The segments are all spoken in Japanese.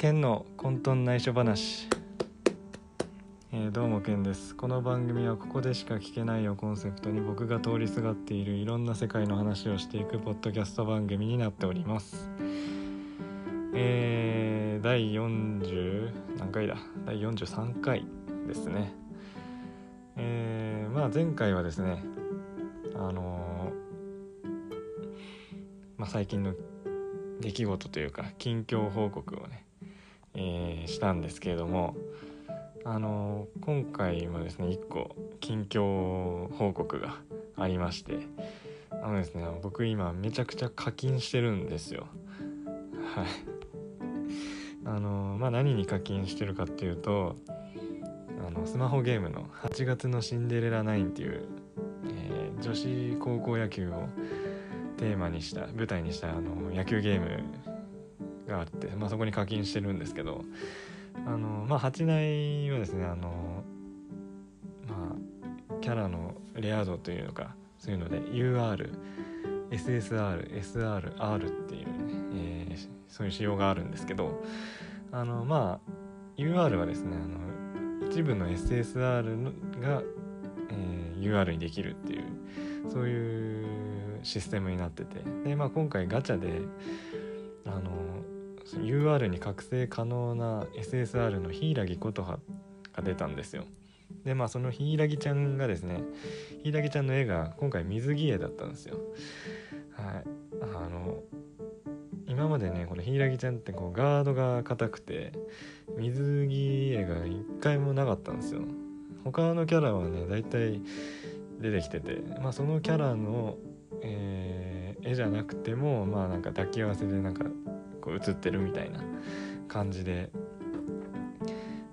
ケンの混沌内緒話、えー、どうもケンです。この番組はここでしか聞けないをコンセプトに僕が通りすがっているいろんな世界の話をしていくポッドキャスト番組になっております。えー、第40何回だ？第43回ですね。えー、まあ前回はですねあのまあ、最近の出来事というか近況報告をね、えー、したんですけれどもあの今回もですね1個近況報告がありましてあのですね僕今めちゃくちゃ課金してるんですよ。はい。あのまあ何に課金してるかっていうとあのスマホゲームの「8月のシンデレラ9」っていう、えー、女子高校野球をテーマにした舞台にしたあの野球ゲームがあって、まあ、そこに課金してるんですけどあのまあ八内はですねあのまあキャラのレア度というのかそういうので UR SSR SRR っていうね、えー、そういう仕様があるんですけどあのまあ UR はですねあの一部の SSR が、えー、UR にできるっていうそういうシステムになっててで、まあ、今回ガチャであの UR に覚醒可能な SSR の柊琴葉が出たんですよ。でまあその柊ちゃんがですね柊ちゃんの絵が今回水着絵だったんですよ。はい。あの今までねこの柊ちゃんってこうガードが硬くて水着絵が一回もなかったんですよ。他のキャラはね大体出てきててまあそのキャラのえー、絵じゃなくてもまあなんか抱き合わせでなんかこう写ってるみたいな感じで、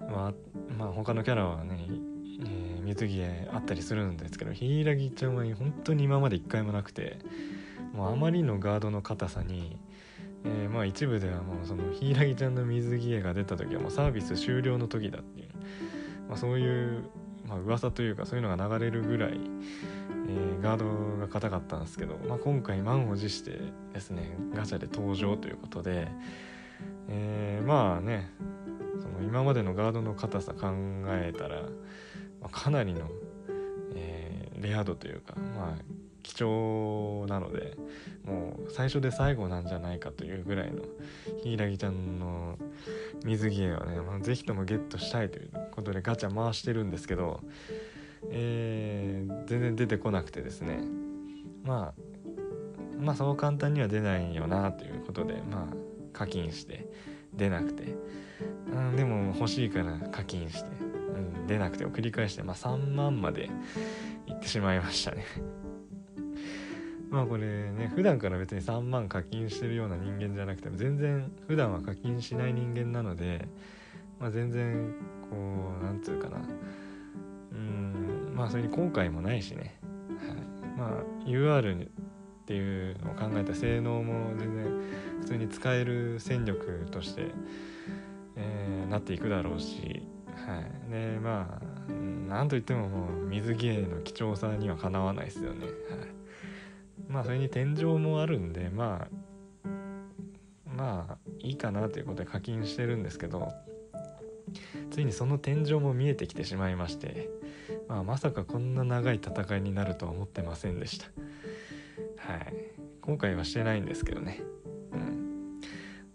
まあ、まあ他のキャラはね、えー、水着絵あったりするんですけど柊ちゃんは本当に今まで一回もなくてもうあまりのガードの硬さに、えー、まあ一部ではもうその柊ちゃんの水着絵が出た時はもうサービス終了の時だっていう、まあ、そういう、まあ噂というかそういうのが流れるぐらいえー、ガードが硬かったんですけど、まあ、今回満を持してですねガチャで登場ということで、えー、まあねその今までのガードの硬さ考えたら、まあ、かなりの、えー、レア度というかまあ貴重なのでもう最初で最後なんじゃないかというぐらいの柊ちゃんの水着絵はね、まあ、ぜひともゲットしたいということでガチャ回してるんですけどえー、全然出てこなくてですね。まあまあそう簡単には出ないよなということでまあ課金して出なくて、うん、でも欲しいから課金して、うん、出なくてを繰り返して、まあ、3万までいってしまいましたね。まあこれね普段から別に3万課金してるような人間じゃなくても全然普段は課金しない人間なので、まあ、全然こうなんつうかな。うんまあそれに後悔もないしね、はい、まあ UR っていうのを考えた性能も全然普通に使える戦力として、えー、なっていくだろうし、はい、でまあなんといってももう水着の貴重さにはかなわないですよね、はい、まあそれに天井もあるんでまあまあいいかなということで課金してるんですけどついにその天井も見えてきてしまいましてまあ、まさかこんな長い戦いになるとは思ってませんでした。はい。今回はしてないんですけどね。うん。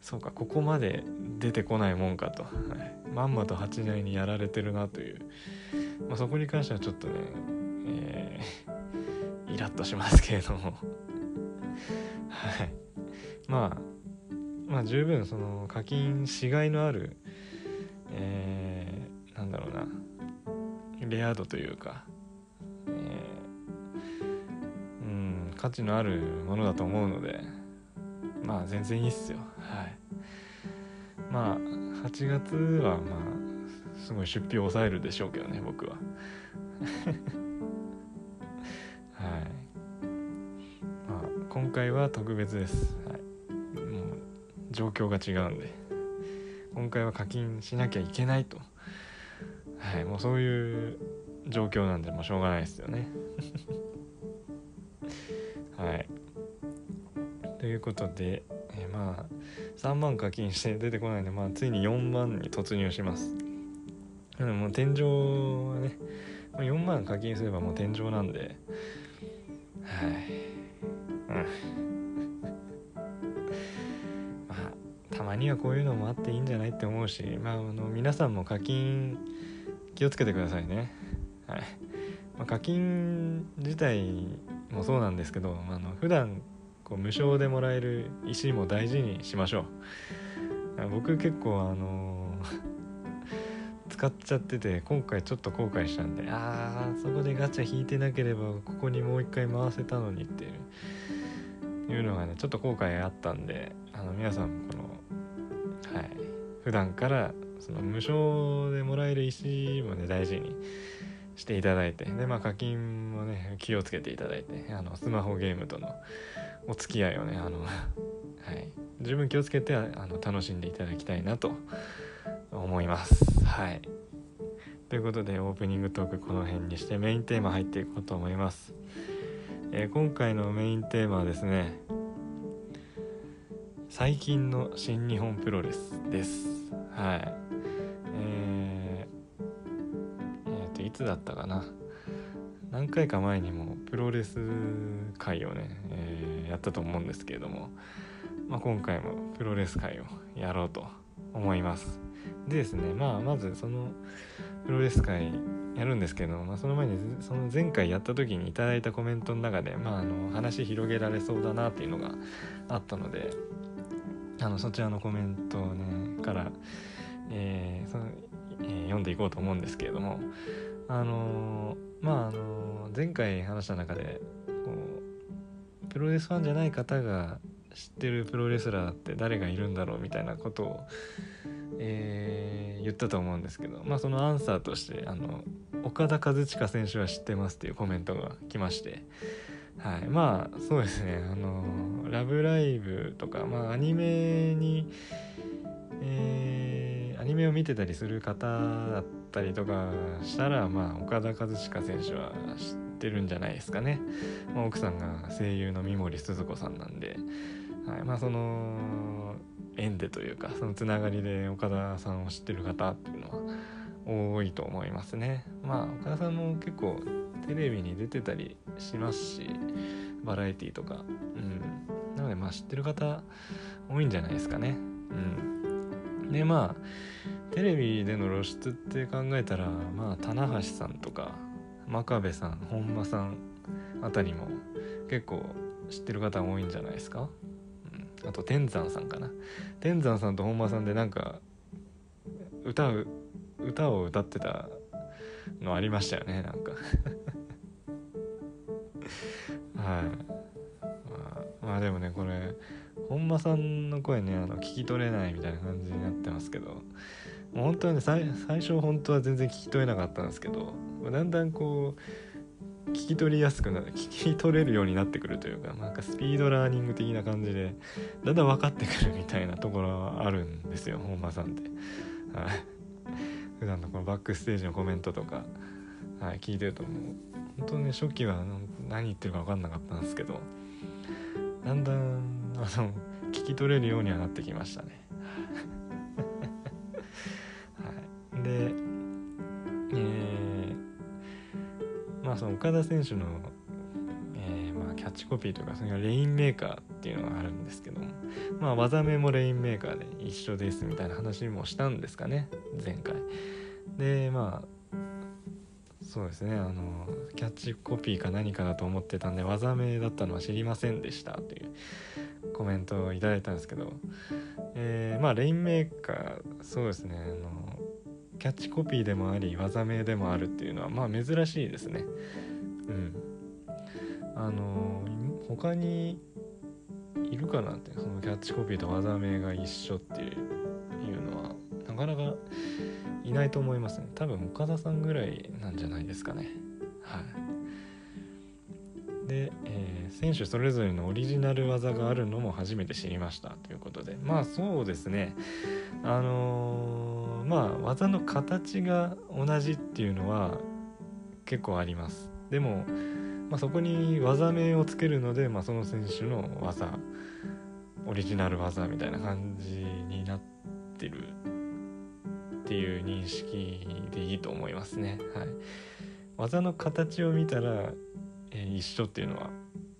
そうかここまで出てこないもんかと、はい、まんまと8台にやられてるなという、まあ、そこに関してはちょっとね、えー、イラッとしますけれども。はい。まあまあ十分その課金しがいのあるえー、なんだろうな。レア度というか、えー、うん価値のあるものだと思うので。まあ全然いいっすよ。はい。まあ8月はまあすごい出費を抑えるでしょうけどね僕は。はい。まあ今回は特別です、はい、もう状況が違うんで。今回は課金しなきゃいけないと。はいもうそういう状況なんでもうしょうがないですよね。はい。ということでえ、まあ3万課金して出てこないんで、まあ、ついに4万に突入します。でもう天井はね4万課金すればもう天井なんでにはこういうのもあっていいんじゃないって思うしまああの皆さんも課金気をつけてくださいね。はい、まあ、課金自体もそうなんですけど、まあ、の普段こう無償でもらえる石も大事にしましょう。僕結構あの使っちゃってて今回ちょっと後悔したんであーそこでガチャ引いてなければここにもう一回回せたのにっていういうのがねちょっと後悔あったんであの皆さんこのはい。普段からその無償でもらえる石もね大事にしていただいてでまあ課金もね気をつけていただいてあのスマホゲームとのお付き合いをねあの はい。十分気をつけてあの楽しんでいただきたいなと思います。はい。ということでオープニングトークこの辺にしてメインテーマ入っていこうと思います、えー、今回のメインテーマはですね最近の新日本プロレスです。はい。えー、えー、といつだったかな？何回か前にもプロレス会をね、えー、やったと思うんですけれども、まあ、今回もプロレス会をやろうと思います。でですねまあまずそのプロレス会やるんですけど、まあ、その前にその前回やった時に頂いたコメントの中で、まあ、あの話広げられそうだなっていうのがあったのであのそちらのコメントをねから、えーそのえー、読んでいこうと思うんですけれどもあのー、まああの前回話した中でこうプロレスファンじゃない方が知ってるプロレスラーって誰がいるんだろうみたいなことを、えー、言ったと思うんですけどまあそのアンサーとしてあの岡田和親選手は知ってますっていうコメントが来ましてはい。まあそうですね。あの「ラブライブ!」とかまあアニメにえー、アニメを見てたりする方だったりとかしたらまあ岡田和親選手は知ってるんじゃないですかね、まあ、奥さんが声優の三森すず子さんなんで。はい。まあ、その縁でというかそのつながりで岡田さんを知ってる方っていうのは多いと思いますね。まあ岡田さんも結構テレビに出てたりしますしバラエティーとか、うん、なのでまあ知ってる方多いんじゃないですかね。うん、でまあテレビでの露出って考えたらまあ棚橋さんとか真壁さん本間さんあたりも結構知ってる方多いんじゃないですか。あと天山さんかな。天山さんと本間さんでなんか歌う歌を歌ってたのありましたよねなんか。はい、まあ、まあでもねこれ本間さんの声ねあの聞き取れないみたいな感じになってますけどもう本当はね最初本当は全然聞き取れなかったんですけどだんだんこう聞き取りやすくなる聞き取れるようになってくるというかなんかスピードラーニング的な感じでだんだん分かってくるみたいなところはあるんですよ本間さんって。はい、普段のこのバックステージのコメントとか、はい、聞いてるともう本当ね初期は何言ってるか分かんなかったんですけどだんだんあの聞き取れるようにはなってきましたね。はい、で、えーまあその岡田選手の、えー、まあキャッチコピーとかそれがレインメーカーっていうのがあるんですけども。まあ技名もレインメーカーで一緒ですみたいな話もしたんですかね。前回。でまあそうですね。あのキャッチコピーか何かだと思ってたんで技名だったのは知りませんでしたというコメントをいただいたんですけど、えー、まあレインメーカーそうですね。あのキャッチコピーでもあり技名でもあるっていうのはまあ珍しいですね。うん。あの他にいるかなってそのキャッチコピーと技名が一緒っていうのはなかなかいないと思いますね。多分岡田さんぐらいなんじゃないですかね。はい。で、えー、選手それぞれのオリジナル技があるのも初めて知りましたということで。まあそうですね。あのーまあ技の形が同じっていうのは結構あります。でも、まあ、そこに技名をつけるので、まあ、その選手の技オリジナル技みたいな感じになってるっていう認識でいいと思いますね。はい、技の形を見たら、えー、一緒っていうのは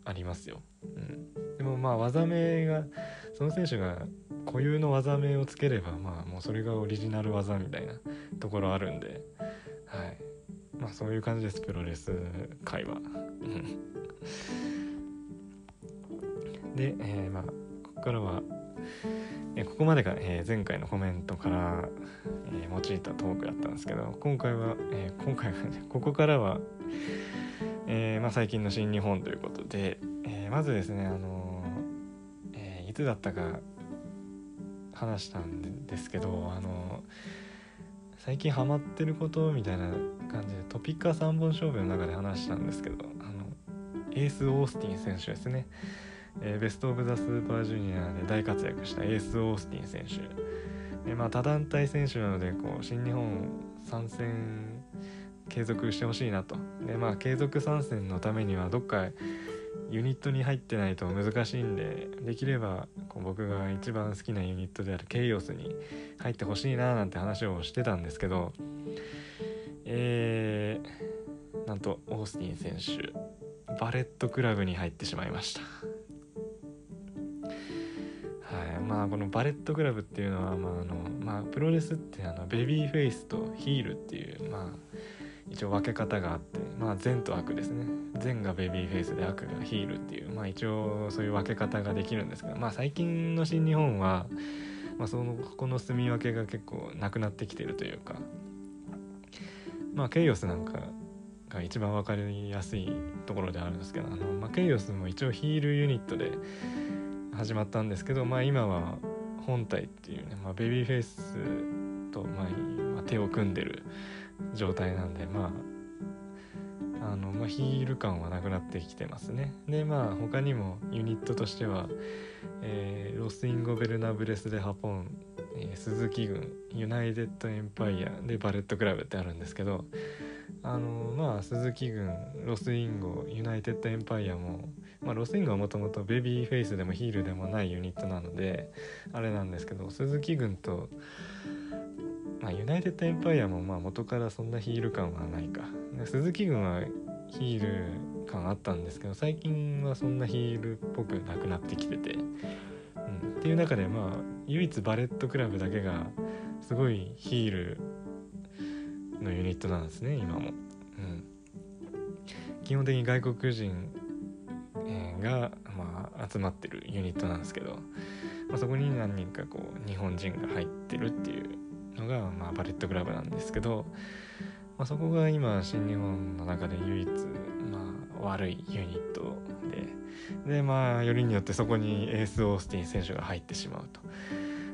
ありますよ。うん、でもまあ技名がその選手が固有の技名をつければまあもうそれがオリジナル技みたいなところあるんで、はい、まあそういう感じですプロレス界は。で、えー、まあここからは、えー、ここまでが、えー、前回のコメントから、え、用いたトークだったんですけど今回は、え、今回は、ね、ここからは、えまあ、最近の新日本ということで、え、まずですねあの、え、いつだったか話したんですけどあの最近ハマってることみたいな感じでトピッカー3本勝負の中で話したんですけどあのエース・オースティン選手ですね、えー、ベスト・オブ・ザ・スーパージュニアで大活躍したエース・オースティン選手、えー、まあ、他団体選手なのでこう新日本参戦継続してほしいなと。でまあ継続参戦のためにはどっかユニットに入ってないと難しいんでできればこう僕が一番好きなユニットであるケイオスに入ってほしいななんて話をしてたんですけどえー、なんとオースティン選手バレットクラブに入ってしまいました。はいまあこのバレットクラブっていうのはまああのまあプロレスってあのベビーフェイスとヒールっていうまあ一応分け方があってまあ善と悪ですね。善がベビーフェイスで悪がヒールっていうまあ一応そういう分け方ができるんですけどまあ最近の新日本は、まあ、そのここの住み分けが結構なくなってきてるというかまあケイオスなんかが一番分かりやすいところであるんですけどあの、まあ、ケイオスも一応ヒールユニットで始まったんですけどまあ今は本体っていうね、まあ、ベビーフェイスと、まあ、手を組んでる状態なんでまああの、まあ、ヒール感はなくなってきてますね。でまあ他にもユニットとしては、えー、ロス・インゴベルナブレス・デ・ハポン、えー、鈴木軍ユナイテッド・エンパイアでバレットクラブってあるんですけどあのまあ鈴木軍ロスインゴユナイテッドエンパイアも、まあ、ロスインゴはもともとベビーフェイスでもヒールでもないユニットなのであれなんですけど鈴木軍とまあ、ユナイテッドエンパイアもまあ元からそんなヒール感はないか。鈴木軍はヒール感あったんですけど最近はそんなヒールっぽくなくなってきてて、うん、っていう中でまあ唯一バレットクラブだけがすごいヒールのユニットなんですね今も、うん、基本的に外国人が、まあ、集まってるユニットなんですけど、まあ、そこに何人かこう日本人が入ってるっていうのが、まあ、バレットクラブなんですけど、まあ、そこが今新日本の中で唯一、まあ、悪いユニットででまあよりによってそこにエース・オースティン選手が入ってしまうと。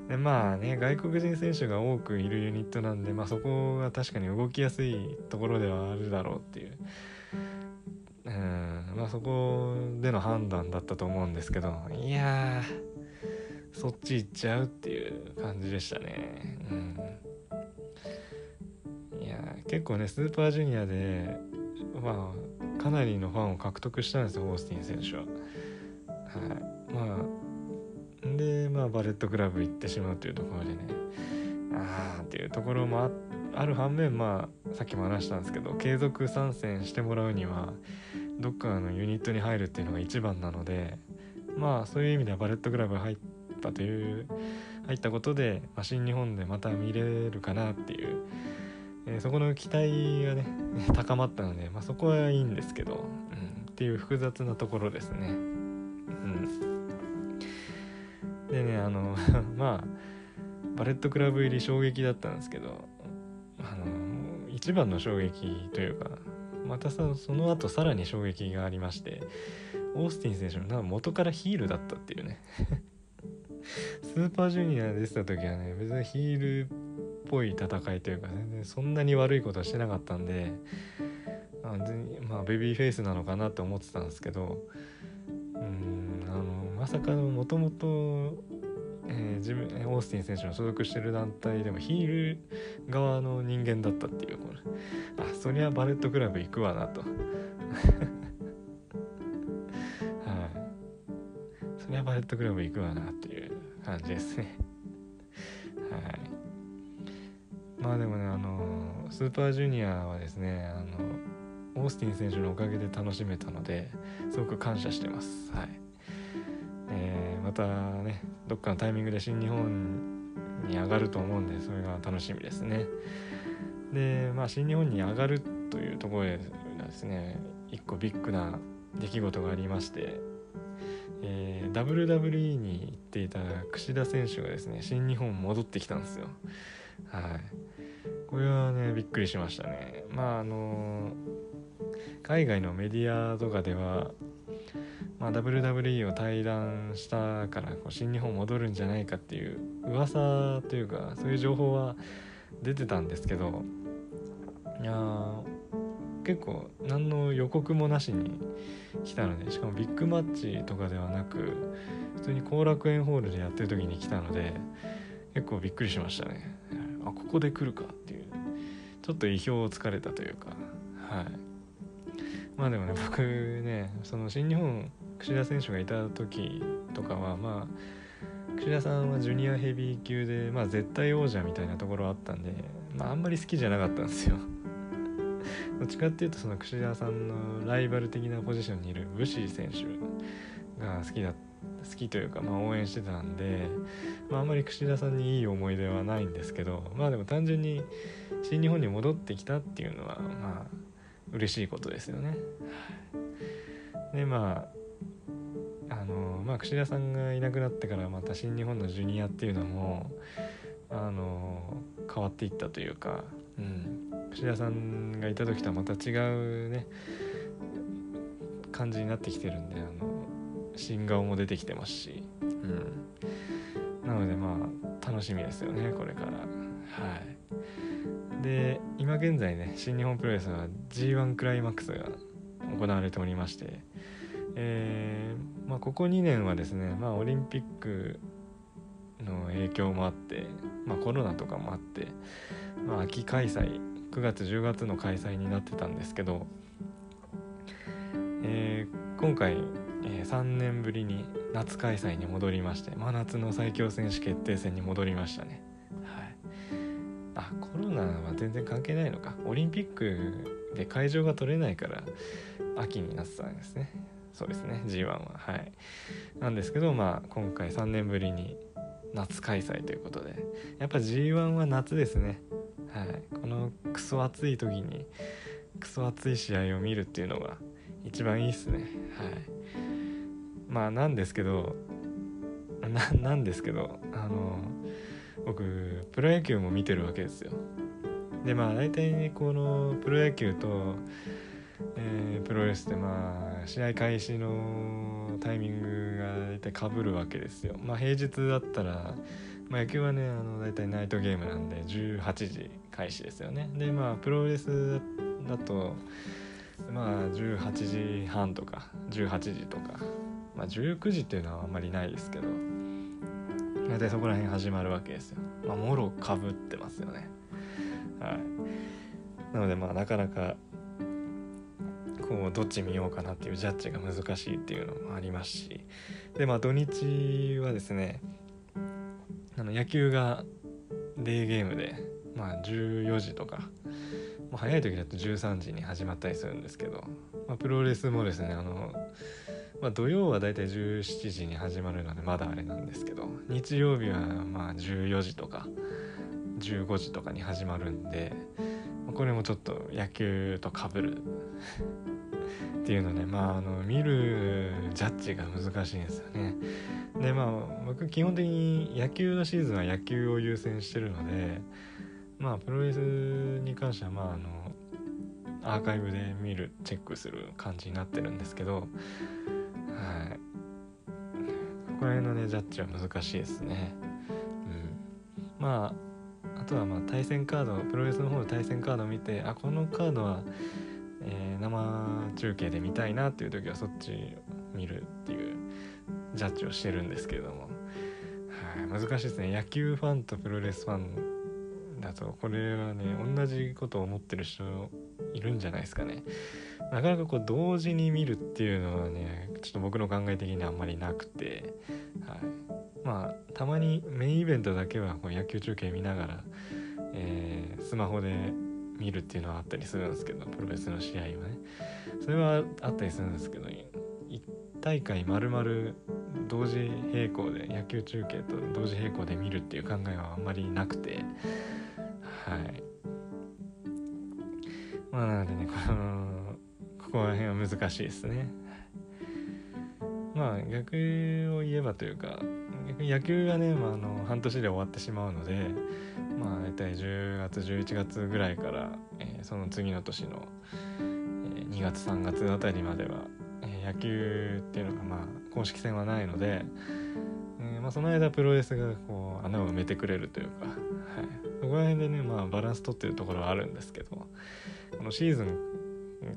でまあね外国人選手が多くいるユニットなんで、まあ、そこが確かに動きやすいところではあるだろうっていううんまあそこでの判断だったと思うんですけどいやーそっち行っちゃうっていう感じでしたね。うん。いや結構ねスーパージュニアでまあかなりのファンを獲得したんですよオースティン選手は。はい。まあでまあバレットクラブ行ってしまうというところでねああっていうところもあある反面まあさっきも話したんですけど継続参戦してもらうにはどっかのユニットに入るっていうのが一番なのでまあそういう意味ではバレットクラブ入ってったという入ったことで、まあ、新日本でまた見れるかなっていう、えー、そこの期待がね高まったので、まあ、そこはいいんですけど、うん、っていう複雑なところですね。うん、でねあの まあバレットクラブ入り衝撃だったんですけどあの一番の衝撃というかまたさその後さらに衝撃がありましてオースティン選手の元からヒールだったっていうねスーパージュニア出てた時はね別にヒールっぽい戦いというか全然そんなに悪いことはしてなかったんであまあベビーフェイスなのかなって思ってたんですけどうんあのまさかのもともと自分オースティン選手の所属してる団体でもヒール側の人間だったっていうこれあそりゃバレットクラブ行くわなと。はい、そりゃバレットクラブ行くわなっていう。感じですね。はい。まあでもねあのスーパージュニアはですねあのオースティン選手のおかげで楽しめたのですごく感謝してます。はい、えー、またねどっかのタイミングで新日本に上がると思うんでそれが楽しみですね。でまあ新日本に上がるというところでですね一個ビッグな出来事がありまして、えー、WWE に行っていた櫛田選手がですね新日本戻ってきたんですよ。はい。これはねびっくりしましたね。まああの海外のメディアとかでは、まあ、WWE を退団したからこう新日本戻るんじゃないかっていう噂というかそういう情報は出てたんですけどいや結構何の予告もなしに来たのでしかもビッグマッチとかではなく普通に後楽園ホールでやってる時に来たので結構びっくりしましたね。あここで来るかっていう。ちょっと意表をつかれたというか。はい。まあでもね僕ねその新日本櫛田選手がいた時とかはまあ櫛田さんはジュニアヘビー級でまあ絶対王者みたいなところあったんでまああんまり好きじゃなかったんですよ。どっちかっていうとその櫛田さんのライバル的なポジションにいるブシー選手が好きだ好きというか、まあ、応援してたんで、まあ、あんまり櫛田さんにいい思い出はないんですけどまあでも単純に新日本に戻ってきたっていうのはまあ嬉しいことですよね。でまああのまあ櫛田さんがいなくなってからまた新日本のジュニアっていうのもあの変わっていったというか、うん、櫛田さんがいた時とはまた違うね感じになってきてるんであの新顔も出てきてますし、うん、なのでまあ楽しみですよねこれから。はい。で今現在ね新日本プロレスは G1 クライマックスが行われておりましてえー、まあ、ここ2年はですね、まあ、オリンピックの影響もあって、まあ、コロナとかもあって、まあ、秋開催9月10月の開催になってたんですけど、えー、今回、えー、3年ぶりに夏開催に戻りまして真夏の最強選手決定戦に戻りましたね。はい。あコロナは全然関係ないのか。オリンピックで会場が取れないから秋になってたんですね。そうですね G1 は。はい。なんですけどまあ今回3年ぶりに夏開催ということでやっぱ G1 は夏ですね。はい、このクソ暑い時にクソ暑い試合を見るっていうのが一番いいっすね。はい。まあなんですけどなんですけどあの僕プロ野球も見てるわけですよ。でまあ大体ねこのプロ野球と、えー、プロレスってまあ試合開始のタイミング大体かぶるわけですよ。まあ平日だったらまあ、野球はねあの大体ナイトゲームなんで18時開始ですよね。でまあプロレスだとまあ18時半とか18時とか。まあ19時っていうのはあんまりないですけど。大体そこら辺始まるわけですよ。まあもろかぶってますよね。はい。なのでまあなかなかこうどっち見ようかなっていうジャッジが難しいっていうのもありますし。でまあ土日はですねあの野球がデーゲームで、まあ、14時とか、もう早い時だと13時に始まったりするんですけど、まあ、プロレスもですねあの、まあ、土曜はだいたい17時に始まるのでまだあれなんですけど日曜日はまあ14時とか15時とかに始まるんでこれもちょっと野球とかぶるっていうのでまああの見るジャッジが難しいんですよね。でまあ僕基本的に野球のシーズンは野球を優先してるのでまあプロレスに関してはまああのアーカイブで見るチェックする感じになってるんですけどはい。ここら辺のねジャッジは難しいですね。うん。まああとはまあ対戦カードプロレスの方の対戦カードを見てあこのカードはえー、生中継で見たいなっていう時はそっち見るっていうジャッジをしてるんですけれども、はい、難しいですね。野球ファンとプロレスファンだとこれはね同じことを思ってる人いるんじゃないですかね。なかなかこう同時に見るっていうのはねちょっと僕の考え的にはあんまりなくて、はい、まあたまにメインイベントだけはこう野球中継見ながら、えー、スマホで見るっていうのはあったりするんですけどプロレスの試合はね。それはあったりするんですけど1大会まるまる同時並行で野球中継と同時並行で見るっていう考えはあんまりなくて。はい。まあなのでねこのここら辺は難しいですね。まあ逆を言えばというか逆に野球がね、まあ、あの半年で終わってしまうのでまあ大体10月11月ぐらいから、えー、その次の年の、えー、2月3月あたりまでは、え、野球っていうのがまあ公式戦はないので、えまあ、その間プロレスがこう穴を埋めてくれるというか、はい、そこら辺でね、まあ、バランス取ってるところはあるんですけどこのシーズン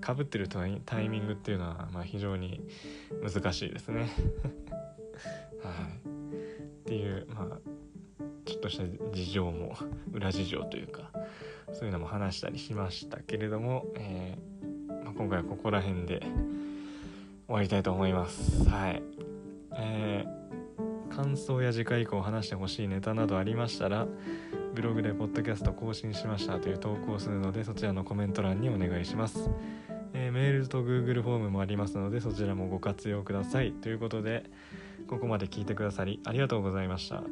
かぶってるタイミングっていうのは、まあ、非常に難しいですね。はい、っていう、まあ、っとした事情も 裏事情というかそういうのも話したりしましたけれども、えーまあ、今回はここら辺で終わりたいと思います。はい、えー、感想や次回以降話してほしいネタなどありましたらブログでポッドキャスト更新しましたという投稿するのでそちらのコメント欄にお願いします、えー、メールと Google フォームもありますのでそちらもご活用ください。ということでここまで聞いてくださりありがとうございました。